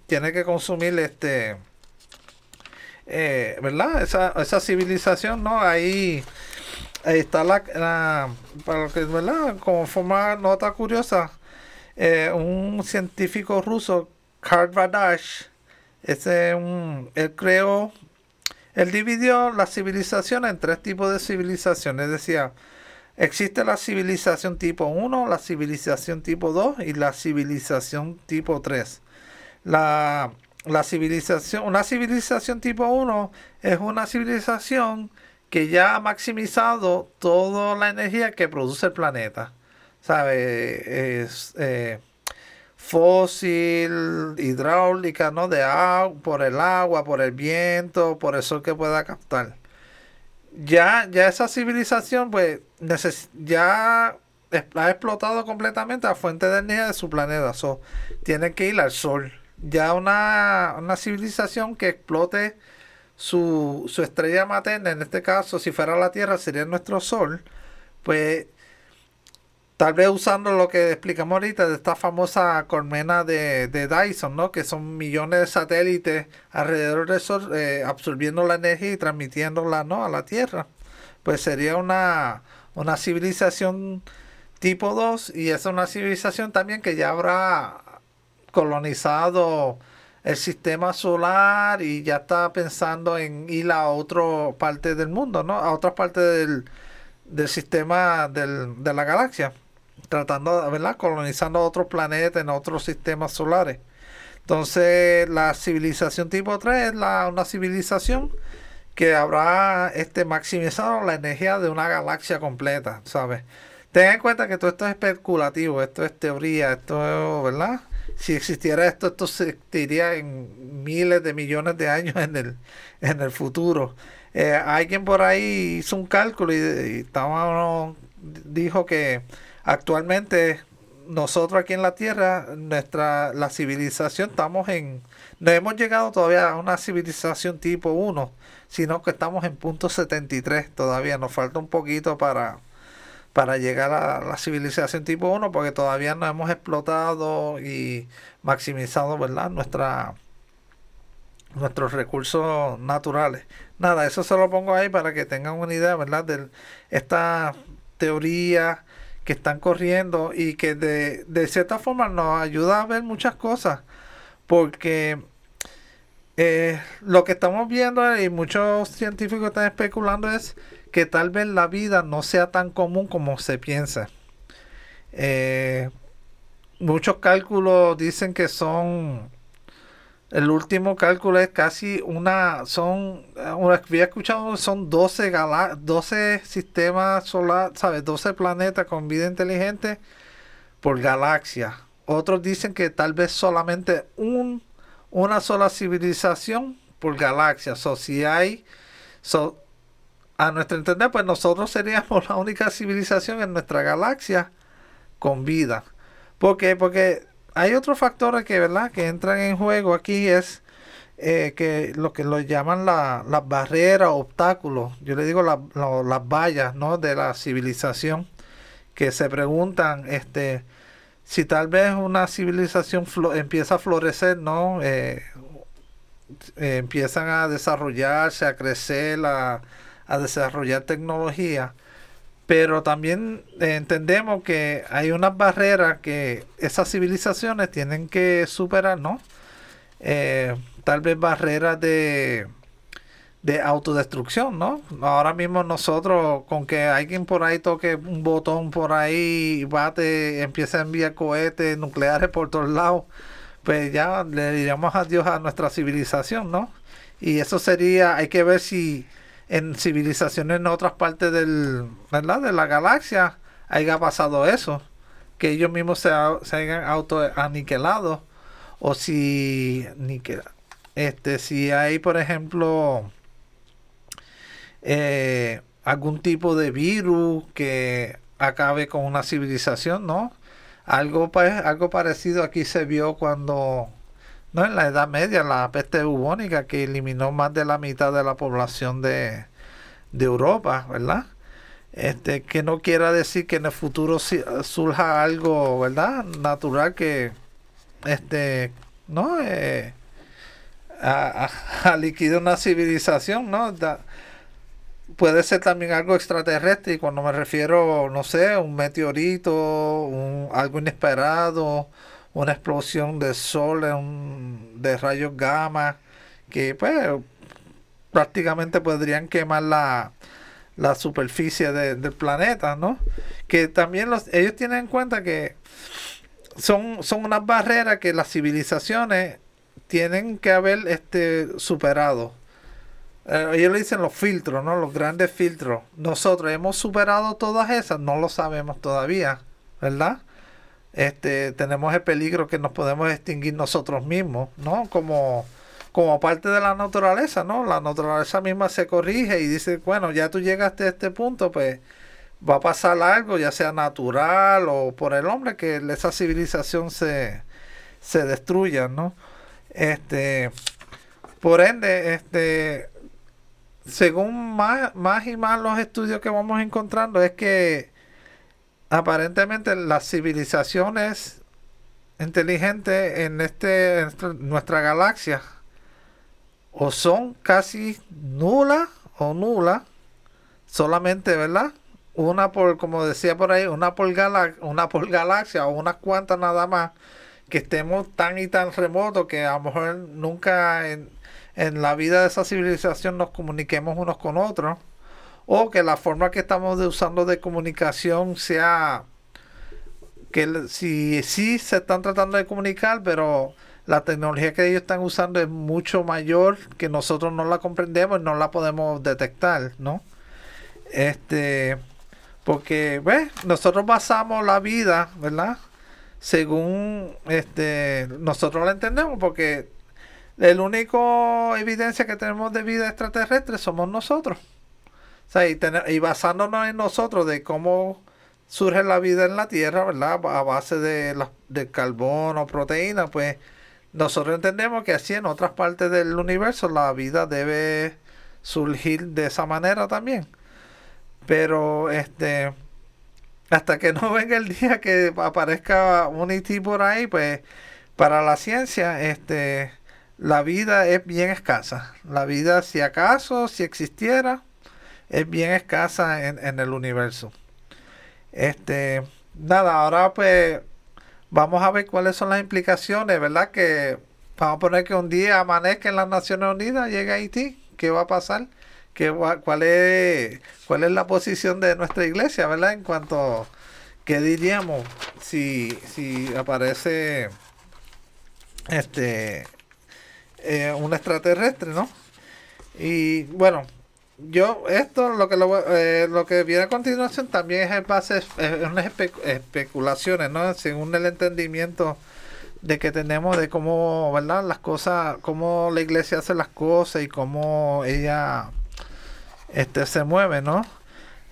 Tiene que consumir este eh, ¿verdad? Esa, esa civilización, ¿no? Ahí, ahí está la, para lo que, ¿verdad? Como forma nota curiosa, eh, un científico ruso, Karl Vadash, ese, un, él creó, él dividió la civilización en tres tipos de civilizaciones, decía, existe la civilización tipo 1, la civilización tipo 2 y la civilización tipo 3. La la civilización, una civilización tipo 1 es una civilización que ya ha maximizado toda la energía que produce el planeta. ¿Sabe? Es eh, fósil, hidráulica, ¿no? De agua, por el agua, por el viento, por el sol que pueda captar. Ya, ya esa civilización, pues, ya ha explotado completamente la fuente de energía de su planeta. So, que ir al sol ya una, civilización que explote su, estrella materna, en este caso, si fuera la Tierra, sería nuestro Sol, pues tal vez usando lo que explicamos ahorita de esta famosa colmena de, de Dyson, ¿no? Que son millones de satélites alrededor del Sol eh, absorbiendo la energía y transmitiéndola, ¿no? A la Tierra. Pues sería una, una civilización tipo 2 y es una civilización también que ya habrá colonizado el sistema solar y ya está pensando en ir a otra parte del mundo, ¿no? A otra parte del, del sistema del, de la galaxia, tratando, ¿verdad? Colonizando otros planetas en otros sistemas solares. Entonces, la civilización tipo 3 es la, una civilización que habrá este, maximizado la energía de una galaxia completa, ¿sabes? Ten en cuenta que todo esto es especulativo, esto es teoría, esto, ¿verdad? Si existiera esto, esto se existiría en miles de millones de años en el, en el futuro. Eh, alguien por ahí hizo un cálculo y, estaba, dijo que actualmente nosotros aquí en la Tierra, nuestra la civilización, estamos en, no hemos llegado todavía a una civilización tipo 1, sino que estamos en punto 73 todavía, nos falta un poquito para para llegar a la civilización tipo 1 porque todavía no hemos explotado y maximizado ¿verdad? Nuestra, nuestros recursos naturales. Nada, eso se lo pongo ahí para que tengan una idea ¿verdad? de esta teoría que están corriendo y que de, de cierta forma nos ayuda a ver muchas cosas porque eh, lo que estamos viendo y muchos científicos están especulando es que tal vez la vida no sea tan común como se piensa. Eh, muchos cálculos dicen que son el último cálculo es casi una son una había escuchado son 12 12 sistemas solares, ¿sabes? 12 planetas con vida inteligente por galaxia. Otros dicen que tal vez solamente un una sola civilización por galaxia. O si hay a nuestro entender, pues nosotros seríamos la única civilización en nuestra galaxia con vida. ¿Por qué? Porque hay otros factores que, ¿verdad? que entran en juego aquí es eh, que lo que lo llaman las la barreras, obstáculos, yo le digo las vallas ¿no? de la civilización, que se preguntan este, si tal vez una civilización empieza a florecer, ¿no? Eh, empiezan a desarrollarse, a crecer, a a desarrollar tecnología, pero también entendemos que hay unas barreras que esas civilizaciones tienen que superar, ¿no? Eh, tal vez barreras de, de autodestrucción, ¿no? Ahora mismo nosotros, con que alguien por ahí toque un botón por ahí, y bate, empieza a enviar cohetes nucleares por todos lados, pues ya le diríamos adiós a nuestra civilización, ¿no? Y eso sería, hay que ver si en civilizaciones en otras partes del, ¿verdad? de la galaxia haya pasado eso, que ellos mismos se, se hayan autoaniquilado o si este si hay por ejemplo eh, algún tipo de virus que acabe con una civilización, ¿no? Algo, algo parecido aquí se vio cuando no, en la Edad Media, la peste bubónica que eliminó más de la mitad de la población de, Europa, ¿verdad? Este, que no quiera decir que en el futuro surja algo, ¿verdad? Natural que, este, ¿no? Eh, a, a, una civilización, ¿no? puede ser también algo extraterrestre y cuando me refiero, no sé, un meteorito, un, algo inesperado, una explosión de sol, de rayos gamma, que pues prácticamente podrían quemar la, la superficie del planeta, ¿no? Que también los, ellos tienen en cuenta que son, son unas barreras que las civilizaciones tienen que haber este, superado. Eh, ellos le dicen los filtros, ¿no? Los grandes filtros. Nosotros hemos superado todas esas, no lo sabemos todavía, ¿verdad? Este, tenemos el peligro que nos podemos extinguir nosotros mismos, ¿no? Como, como parte de la naturaleza, ¿no? La naturaleza misma se corrige y dice, bueno, ya tú llegaste a este punto, pues va a pasar algo, ya sea natural o por el hombre, que esa civilización se, se destruya, ¿no? Este, por ende, este, según más, más y más los estudios que vamos encontrando, es que aparentemente las civilizaciones inteligentes en este en nuestra galaxia. O son casi nulas o nulas solamente verdad una por como decía por ahí una por una por galaxia o unas cuantas nada más que estemos tan y tan remotos que a lo mejor nunca en, en la vida de esa civilización nos comuniquemos unos con otros o que la forma que estamos usando de comunicación sea que si sí se están tratando de comunicar, pero la tecnología que ellos están usando es mucho mayor que nosotros no la comprendemos y no la podemos detectar, ¿no? Este, porque, ¿ves? Nosotros basamos la vida, ¿verdad? Según este, nosotros la entendemos, porque el único evidencia que tenemos de vida extraterrestre somos nosotros. O sea, y, basándonos en nosotros de cómo surge la vida en la Tierra, ¿verdad? A base de, la, de carbono, proteína, pues nosotros entendemos que así en otras partes del universo la vida debe surgir de esa manera también. Pero este hasta que no venga el día que aparezca un IT por ahí, pues para la ciencia, este la vida es bien escasa. La vida, si acaso, si existiera, es bien escasa en, el universo. Este, nada, ahora pues vamos a ver cuáles son las implicaciones, ¿verdad? Que vamos a poner que un día amanezca en las Naciones Unidas, llega a Haití, ¿qué va a pasar? ¿Qué cuál, es, ¿Cuál es la posición de nuestra iglesia, ¿verdad? En cuanto, ¿qué diríamos si, si aparece este eh, un extraterrestre, ¿no? Y bueno, yo esto lo que eh, lo, que viene a continuación también es en base es unas especulaciones no según el entendimiento de que tenemos de cómo verdad las cosas cómo la iglesia hace las cosas y cómo ella este se mueve no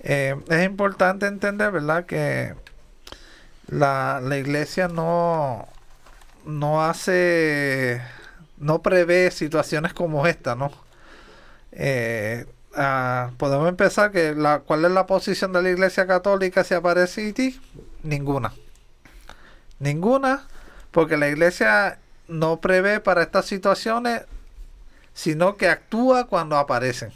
eh, es importante entender verdad que la, la iglesia no no hace no prevé situaciones como esta no eh, Ah, podemos empezar que la, cuál es la posición de la Iglesia Católica si aparece Haití ninguna. Ninguna porque la Iglesia no prevé para estas situaciones sino que actúa cuando aparecen.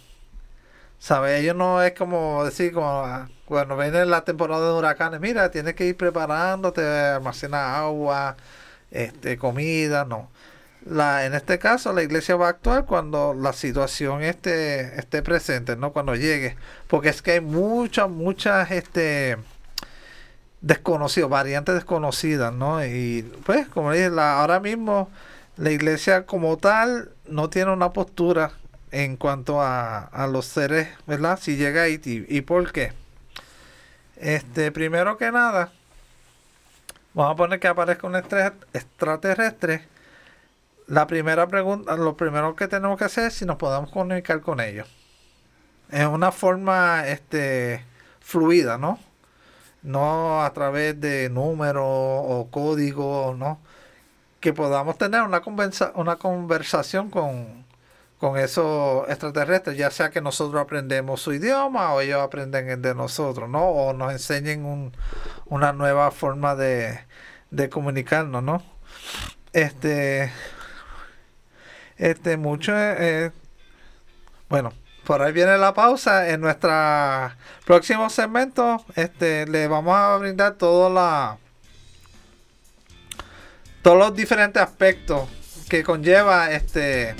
Sabe ellos no es como decir como ah, cuando viene la temporada de huracanes mira tienes que ir preparándote almacenar agua este comida no la, en este caso la iglesia va a actuar cuando la situación esté, esté presente, no cuando llegue, porque es que hay muchas, muchas este, desconocidas, variantes desconocidas, ¿no? Y pues, como dije, la, ahora mismo la iglesia como tal no tiene una postura en cuanto a, a los seres, ¿verdad? Si llega a Haití. ¿Y por qué? Este, primero que nada, vamos a poner que aparezca un extraterrestre la primera pregunta, lo primero que tenemos que hacer es si nos podemos comunicar con ellos. Es una forma este, fluida, ¿no? No a través de números o códigos, ¿no? Que podamos tener una, conversa una conversación con, con esos extraterrestres, ya sea que nosotros aprendemos su idioma o ellos aprenden el de nosotros, ¿no? O nos enseñen un, una nueva forma de, de comunicarnos, ¿no? Este, este, mucho, eh, bueno, por ahí viene la pausa. En nuestro próximo segmento, este, le vamos a brindar todo la, todos los diferentes aspectos que conlleva este,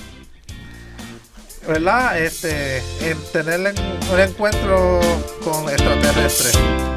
¿verdad? Este, en tener un encuentro con extraterrestres.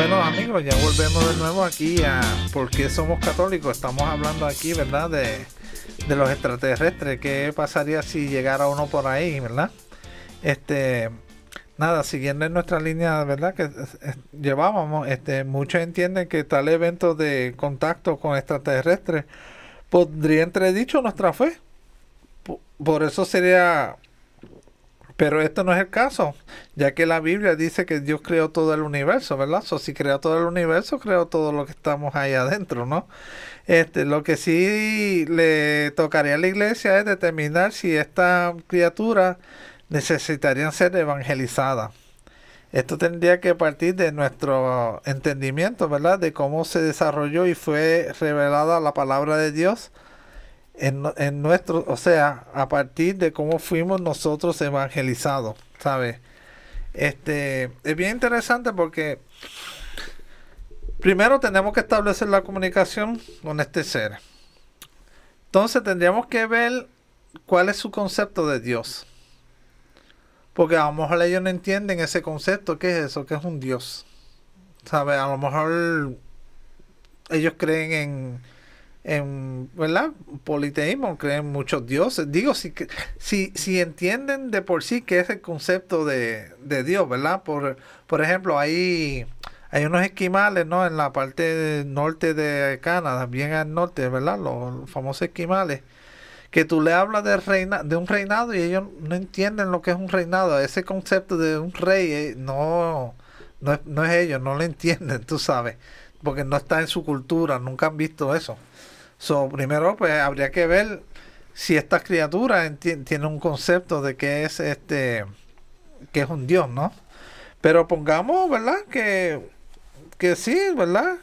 Bueno amigos, ya volvemos de nuevo aquí a por qué somos católicos. Estamos hablando aquí, ¿verdad? De, los extraterrestres. ¿Qué pasaría si llegara uno por ahí, ¿verdad? Este, nada, siguiendo en nuestra línea, ¿verdad? Que llevábamos, este, muchos entienden que tal evento de contacto con extraterrestres podría entredicho nuestra fe. Por eso sería pero esto no es el caso, ya que la Biblia dice que Dios creó todo el universo, ¿verdad? O si creó todo el universo, creó todo lo que estamos ahí adentro, ¿no? Este, lo que sí le tocaría a la iglesia es determinar si esta criatura necesitaría ser evangelizada. Esto tendría que partir de nuestro entendimiento, ¿verdad? De cómo se desarrolló y fue revelada la palabra de Dios en, nuestro, o sea, a partir de cómo fuimos nosotros evangelizados, ¿sabes? Este, es bien interesante porque primero tenemos que establecer la comunicación con este ser. Entonces tendríamos que ver cuál es su concepto de Dios. Porque a lo mejor ellos no entienden ese concepto, ¿qué es eso? ¿Qué es un Dios? ¿Sabes? A lo mejor ellos creen en en ¿verdad? politeísmo, creen muchos dioses. Digo, si, si, si entienden de por sí que es el concepto de, Dios, ¿verdad? Por, por ejemplo, hay, hay unos esquimales, ¿no? En la parte norte de Canadá, bien al norte, ¿verdad? Los, famosos esquimales. Que tú le hablas de, reina, de un reinado y ellos no entienden lo que es un reinado. Ese concepto de un rey eh, no, no, no es ellos, no lo entienden, tú sabes. Porque no está en su cultura, nunca han visto eso. So, primero, pues habría que ver si estas criaturas tienen un concepto de qué es este, que es un dios, ¿no? Pero pongamos, ¿verdad? Que, que sí, ¿verdad?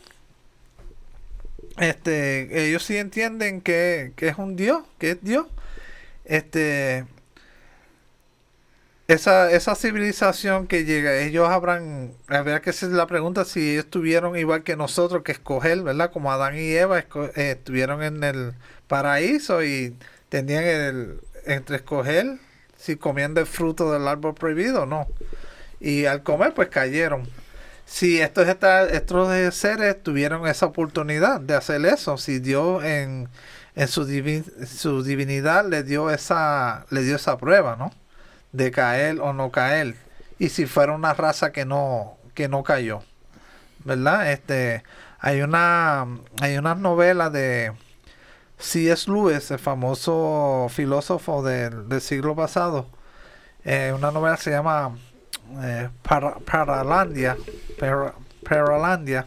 Este, ellos sí entienden que, que es un dios, que es dios. Este, esa, esa civilización que llega, ellos habrán, habría que hacer la pregunta si ellos estuvieron igual que nosotros, que escoger, ¿verdad? Como Adán y Eva eh, estuvieron en el paraíso y tenían el, entre escoger si comían del fruto del árbol prohibido o no. Y al comer, pues cayeron. Si estos, estos seres tuvieron esa oportunidad de hacer eso, si Dios en, en su, su divinidad le dio esa, le dio esa prueba, ¿no? De caer o no caer. Y si fuera una raza que no, que no cayó. ¿Verdad? Este, hay una, hay una novela de C.S. Lewis, el famoso filósofo del, siglo pasado. Eh, una novela se llama eh, Paralandia, Paralandia,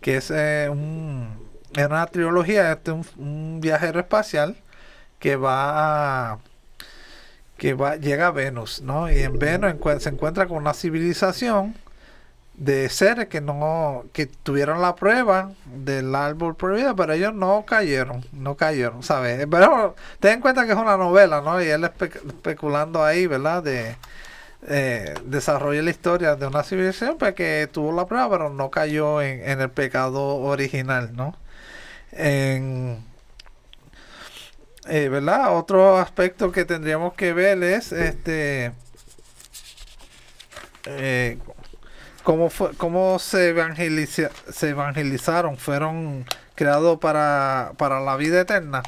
que es eh, un, una trilogía, este, un, un viajero espacial que va a que va, llega a Venus, ¿no? Y en Venus se encuentra con una civilización de seres que no que tuvieron la prueba del árbol prohibido, pero ellos no cayeron, no cayeron, ¿sabes? Pero ten en cuenta que es una novela, ¿no? Y él especulando ahí, ¿verdad? De eh, desarrolla la historia de una civilización pues, que tuvo la prueba, pero no cayó en, en el pecado original, ¿no? En, eh, ¿verdad? Otro aspecto que tendríamos que ver es este eh, cómo, fue, cómo se, evangeliza, se evangelizaron, fueron creados para, para la vida eterna.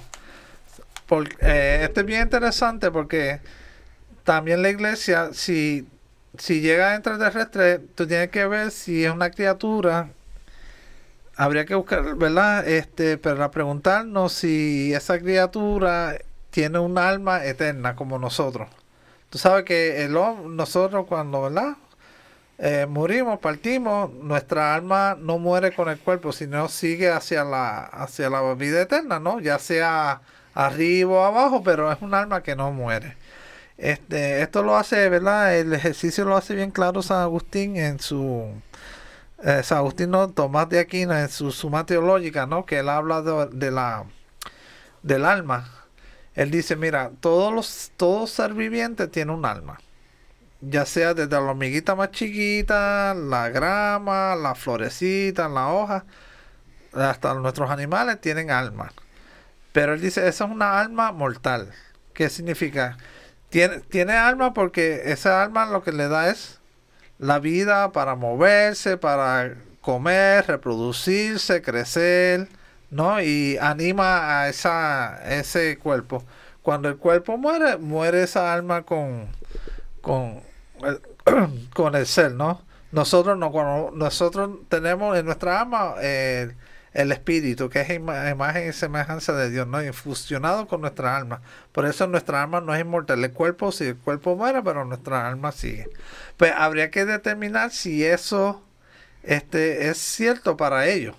Porque, eh, esto es bien interesante porque también la iglesia, si, si llega a extraterrestre, tú tienes que ver si es una criatura habría que buscar, ¿verdad? Este, para preguntarnos si esa criatura tiene un alma eterna como nosotros. Tú sabes que el nosotros cuando, ¿verdad? Eh, morimos, partimos, nuestra alma no muere con el cuerpo, sino sigue hacia la, hacia la vida eterna, ¿no? Ya sea arriba o abajo, pero es un alma que no muere. Este, esto lo hace, ¿verdad? El ejercicio lo hace bien claro San Agustín en su eh, San Agustín Tomás de Aquino en su suma teológica, ¿no? Que él habla de, la del alma. Él dice, mira, todos los, todo ser viviente tiene un alma. Ya sea desde la hormiguita más chiquita, la grama, la florecita, la hoja, hasta nuestros animales tienen alma. Pero él dice, esa es una alma mortal. ¿Qué significa? Tiene, tiene alma porque esa alma lo que le da es la vida para moverse, para comer, reproducirse, crecer, ¿no? Y anima a esa, ese cuerpo. Cuando el cuerpo muere, muere esa alma con, con, con el ser, ¿no? Nosotros no, cuando nosotros tenemos en nuestra alma eh, el espíritu, que es imagen y semejanza de Dios, ¿no? Infusionado con nuestra alma. Por eso nuestra alma no es inmortal. El cuerpo, si el cuerpo muere, pero nuestra alma sigue. Pues habría que determinar si eso este, es cierto para ellos.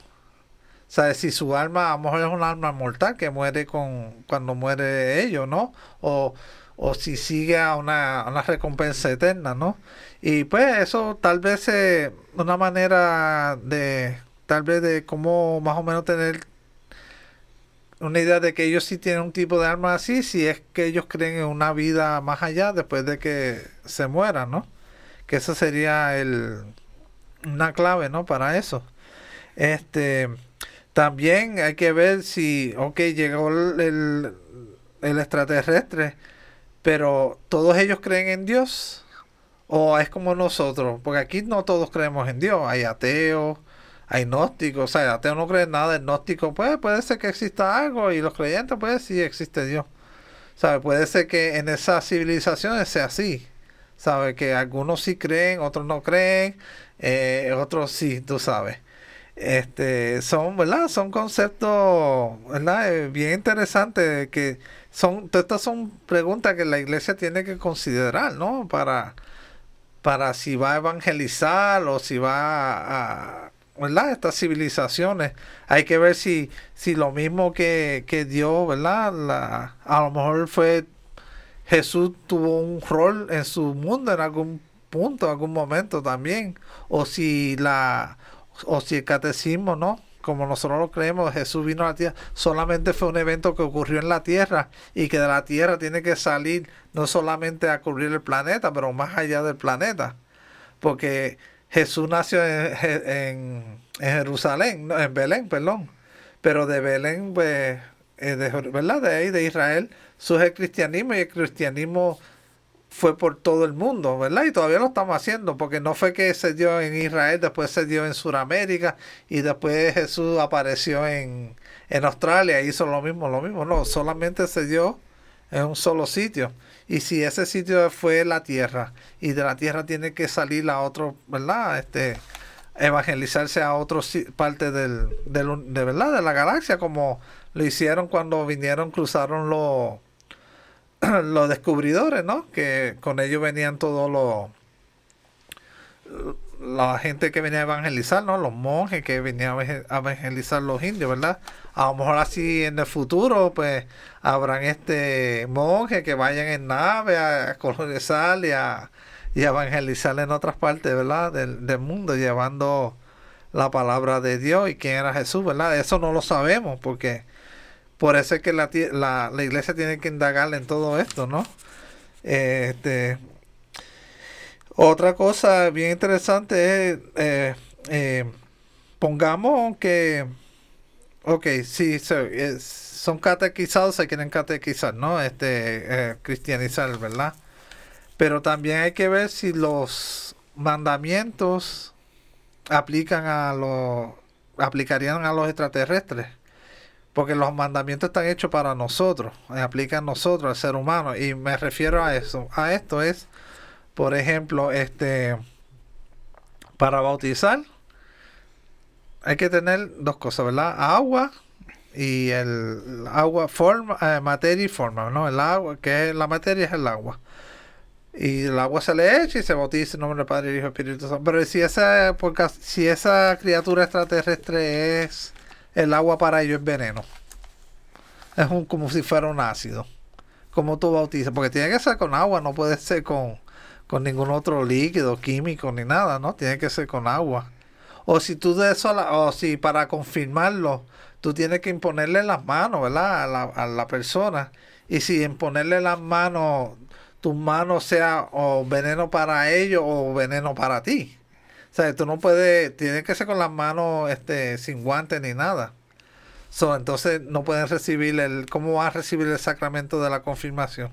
O sea, si su alma a lo mejor es un alma mortal que muere con cuando muere ellos, ¿no? O, o si sigue a una, una, recompensa eterna, ¿no? Y pues eso tal vez es una manera de, tal vez de cómo más o menos tener una idea de que ellos sí tienen un tipo de alma así, si es que ellos creen en una vida más allá después de que se mueran, ¿no? Que eso sería el, una clave, ¿no? Para eso. Este, también hay que ver si, ok, llegó el, el, extraterrestre, pero todos ellos creen en Dios o es como nosotros, porque aquí no todos creemos en Dios, hay ateos, hay gnósticos, o sea, ateo no cree nada, el gnóstico pues, puede ser que exista algo y los creyentes pues sí existe Dios. ¿Sabe? Puede ser que en esas civilizaciones sea así. ¿Sabe? Que algunos sí creen, otros no creen, eh, otros sí, tú sabes este son verdad son conceptos verdad eh, bien interesantes que son estas son preguntas que la iglesia tiene que considerar no para para si va a evangelizar o si va a, verdad estas civilizaciones hay que ver si si lo mismo que, que Dios verdad la, a lo mejor fue Jesús tuvo un rol en su mundo en algún punto algún momento también o si la o si el catecismo, ¿no? Como nosotros lo creemos, Jesús vino a la tierra, solamente fue un evento que ocurrió en la tierra y que de la tierra tiene que salir no solamente a cubrir el planeta, pero más allá del planeta. Porque Jesús nació en, Jerusalén, en Belén, perdón. Pero de Belén, pues, eh, de, ¿verdad? De Israel, surge el cristianismo y el cristianismo fue por todo el mundo, ¿verdad? Y todavía lo estamos haciendo, porque no fue que se dio en Israel, después se dio en Sudamérica y después Jesús apareció en, en Australia hizo lo mismo, lo mismo, no, solamente se dio en un solo sitio. Y si ese sitio fue la tierra y de la tierra tiene que salir a otro, ¿verdad? Este, evangelizarse a otras partes del, del, de, ¿verdad? de la galaxia, como lo hicieron cuando vinieron, cruzaron los los descubridores, ¿no? Que con ellos venían todos los la gente que venía a evangelizar, ¿no? Los monjes que venían a evangelizar los indios, ¿verdad? A lo mejor así en el futuro, pues, habrán este monjes que vayan en nave a colonizar y a, y evangelizar en otras partes, ¿verdad? Del, del mundo, llevando la palabra de Dios y quién era Jesús, ¿verdad? Eso no lo sabemos porque por eso es que la, la, iglesia tiene que indagar en todo esto, ¿no? Este, otra cosa bien interesante es, eh, eh, pongamos que, ok, sí, son catequizados, se quieren catequizar, ¿no? Este, eh, cristianizar, ¿verdad? Pero también hay que ver si los mandamientos aplican a los, aplicarían a los extraterrestres. Porque los mandamientos están hechos para nosotros, aplican a nosotros, al ser humano. Y me refiero a eso. A esto es, por ejemplo, este para bautizar hay que tener dos cosas, ¿verdad? Agua y el agua forma, eh, materia y forma, ¿no? El agua, que es la materia es el agua. Y el agua se le echa y se bautiza en nombre del Padre, Hijo y Espíritu Santo. Pero si esa, si esa criatura extraterrestre es el agua para ellos es veneno. Es un, como si fuera un ácido. Como tú bautizas, porque tiene que ser con agua, no puede ser con, con ningún otro líquido, químico, ni nada, ¿no? Tiene que ser con agua. O si tú de eso, o si para confirmarlo, tú tienes que imponerle las manos, ¿verdad? A la, a la persona. Y si imponerle las manos, tus manos sea o veneno para ellos o veneno para ti. O sea, tú no puedes, tiene que ser con las manos este, sin guantes ni nada. So, entonces no pueden recibir el, ¿cómo van a recibir el sacramento de la confirmación?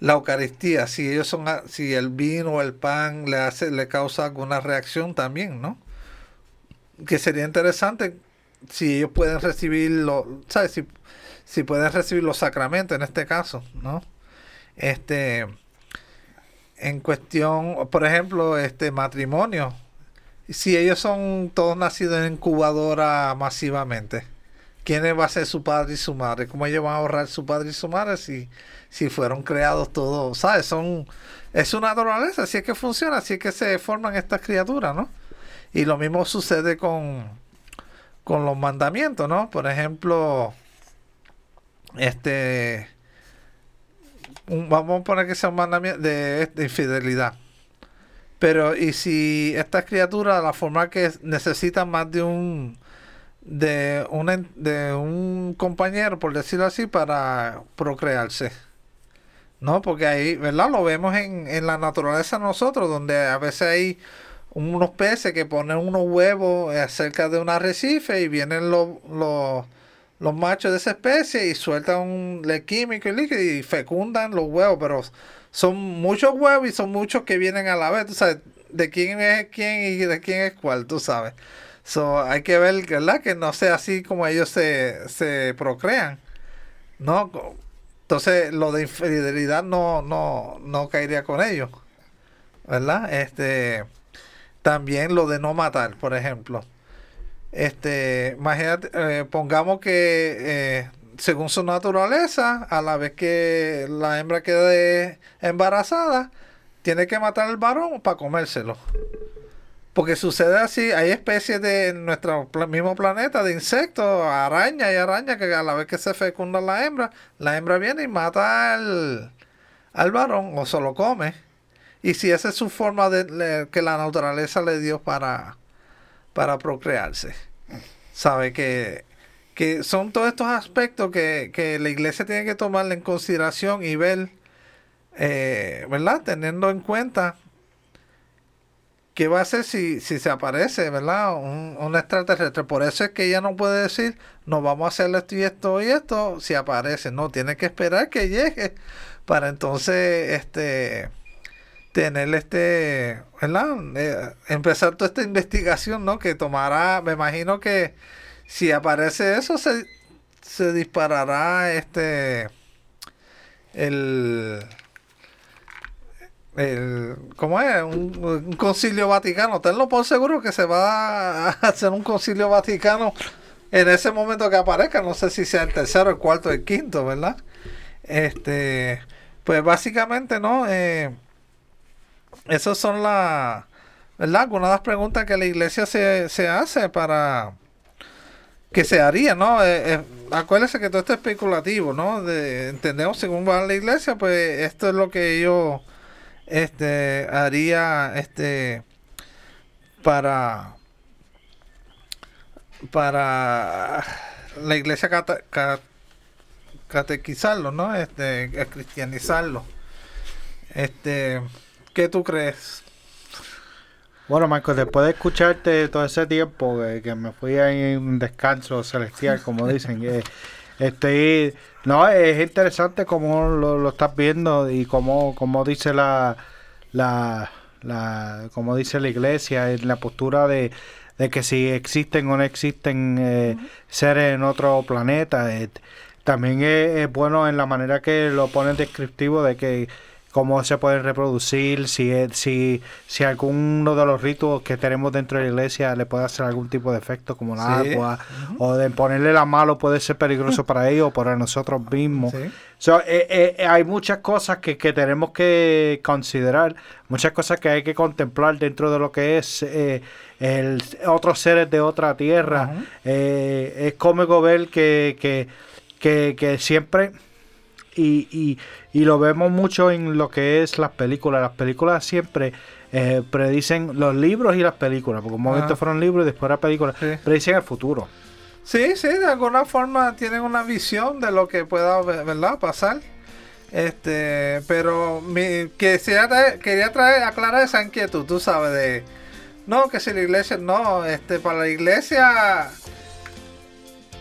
La Eucaristía, si ellos son, si el vino o el pan le hace, le causa alguna reacción también, ¿no? Que sería interesante si ellos pueden recibir ¿sabes? Si, si pueden recibir los sacramentos en este caso, ¿no? Este, en cuestión, por ejemplo, este matrimonio. Si ellos son todos nacidos en incubadora masivamente, ¿quién va a ser su padre y su madre? ¿Cómo ellos van a ahorrar su padre y su madre si, si fueron creados todos? ¿Sabes? Son, es su naturaleza, así es que funciona, así es que se forman estas criaturas, ¿no? Y lo mismo sucede con, con los mandamientos, ¿no? Por ejemplo, este vamos a poner que sea un mandamiento de, infidelidad. Pero, y si estas criaturas, la forma que necesitan más de un de un, de un compañero, por decirlo así, para procrearse. ¿No? Porque ahí, ¿verdad? Lo vemos en, en la naturaleza nosotros, donde a veces hay unos peces que ponen unos huevos cerca de un arrecife y vienen los, los los machos de esa especie y sueltan un químico y líquido y fecundan los huevos, pero son muchos huevos y son muchos que vienen a la vez, tú sabes, de quién es quién y de quién es cuál, tú sabes. So, hay que ver, ¿verdad? Que no sea así como ellos se, se procrean, ¿no? Entonces, lo de infidelidad no, no, no caería con ellos, ¿verdad? Este, también lo de no matar, por ejemplo. Este, imagínate, eh, pongamos que eh, según su naturaleza, a la vez que la hembra quede embarazada, tiene que matar al varón para comérselo. Porque sucede así, hay especies de nuestro mismo planeta de insectos, araña y araña, que a la vez que se fecunda la hembra, la hembra viene y mata al, al varón o se lo come. Y si esa es su forma de, que la naturaleza le dio para, para procrearse. Sabe que, que son todos estos aspectos que, la iglesia tiene que tomar en consideración y ver, eh, ¿verdad? Teniendo en cuenta qué va a hacer si, si se aparece, ¿verdad? Un, un, extraterrestre. Por eso es que ella no puede decir, no vamos a hacer esto y esto y esto si aparece. No, tiene que esperar que llegue para entonces, este tener este, ¿verdad? Eh, empezar toda esta investigación, ¿no? Que tomará, me imagino que si aparece eso, se, se disparará este, el, el, ¿cómo es? Un, concilio vaticano. Tenlo por seguro que se va a hacer un concilio vaticano en ese momento que aparezca. No sé si sea el tercero, el cuarto, el quinto, ¿verdad? Este, pues básicamente, ¿no? Eh, esas son las, ¿verdad? Algunas de las preguntas que la iglesia se, se hace para que se haría, ¿no? Eh, eh, acuérdese que todo esto es especulativo, ¿no? De, entendemos según va la iglesia, pues esto es lo que yo este haría este para para la iglesia catequizarlo, ¿no? Este cristianizarlo. Este ¿Qué tú crees? Bueno, Marco, después de escucharte todo ese tiempo que, me fui en un descanso celestial, como dicen, eh, estoy, no, es interesante cómo lo, estás viendo y cómo, cómo dice la, la, la, como dice la iglesia, en la postura de, que si existen o no existen eh, seres en otro planeta. Eh, también es, bueno en la manera que lo ponen descriptivo de que cómo se pueden reproducir, si, si, si alguno de los ritos que tenemos dentro de la iglesia le puede hacer algún tipo de efecto, como el agua, o de ponerle la mano puede ser peligroso para ellos o para nosotros mismos. Eh, eh, hay muchas cosas que, tenemos que considerar, muchas cosas que hay que contemplar dentro de lo que es eh, el, otros seres de otra tierra. es cómico ver que, que, que, que siempre y, y, y, lo vemos mucho en lo que es las películas. Las películas siempre eh, predicen los libros y las películas, porque un momento fueron libros y después era películas, predicen el futuro. Sí, sí, de alguna forma tienen una visión de lo que pueda ¿verdad? pasar. Este, pero mi, quisiera traer, quería traer, aclarar esa inquietud, tú sabes, de no, que si la iglesia, no, este, para la iglesia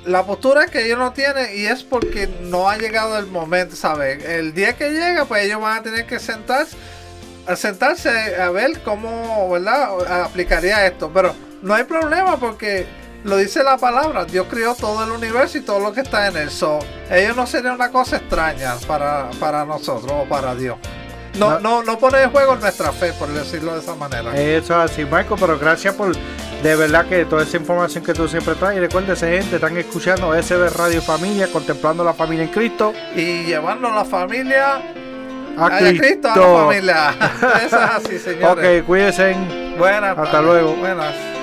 la postura que ellos no tienen y es porque no ha llegado el momento, ¿sabes? El día que llega, pues ellos van a tener que sentarse, a sentarse a ver cómo, ¿verdad? Aplicaría esto. Pero no hay problema porque lo dice la palabra, Dios creó todo el universo y todo lo que está en él. So, ellos no serían una cosa extraña para, para nosotros o para Dios. No, no, no pone en juego nuestra fe, por decirlo de esa manera. Eso es así, Marco, pero gracias por de verdad que toda esa información que tú siempre traes. Y recuerda, esa gente están escuchando SB Radio Familia, contemplando la familia en Cristo. Y llevando la familia A a Cristo, Cristo. a la familia. Eso es así, señores. Ok, cuídense. Buenas Hasta luego. Buenas.